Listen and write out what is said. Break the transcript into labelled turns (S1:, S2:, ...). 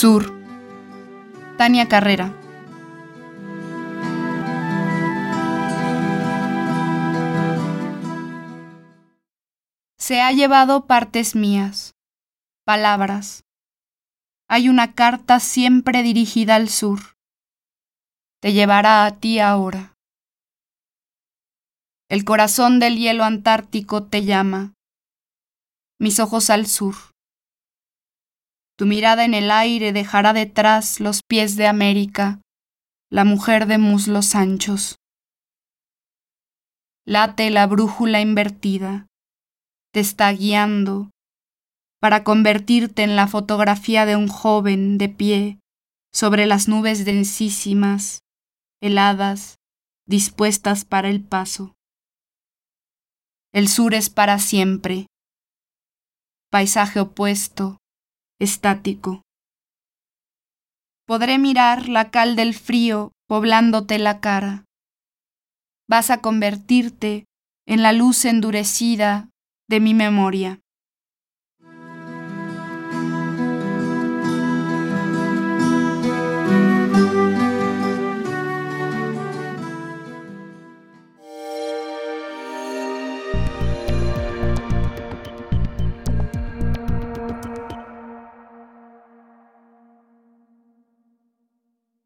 S1: Sur. Tania Carrera. Se ha llevado partes mías, palabras. Hay una carta siempre dirigida al sur. Te llevará a ti ahora. El corazón del hielo antártico te llama. Mis ojos al sur. Tu mirada en el aire dejará detrás los pies de América, la mujer de muslos anchos. Late la brújula invertida, te está guiando para convertirte en la fotografía de un joven de pie sobre las nubes densísimas, heladas, dispuestas para el paso. El sur es para siempre. Paisaje opuesto, estático. Podré mirar la cal del frío poblándote la cara. Vas a convertirte en la luz endurecida de mi memoria.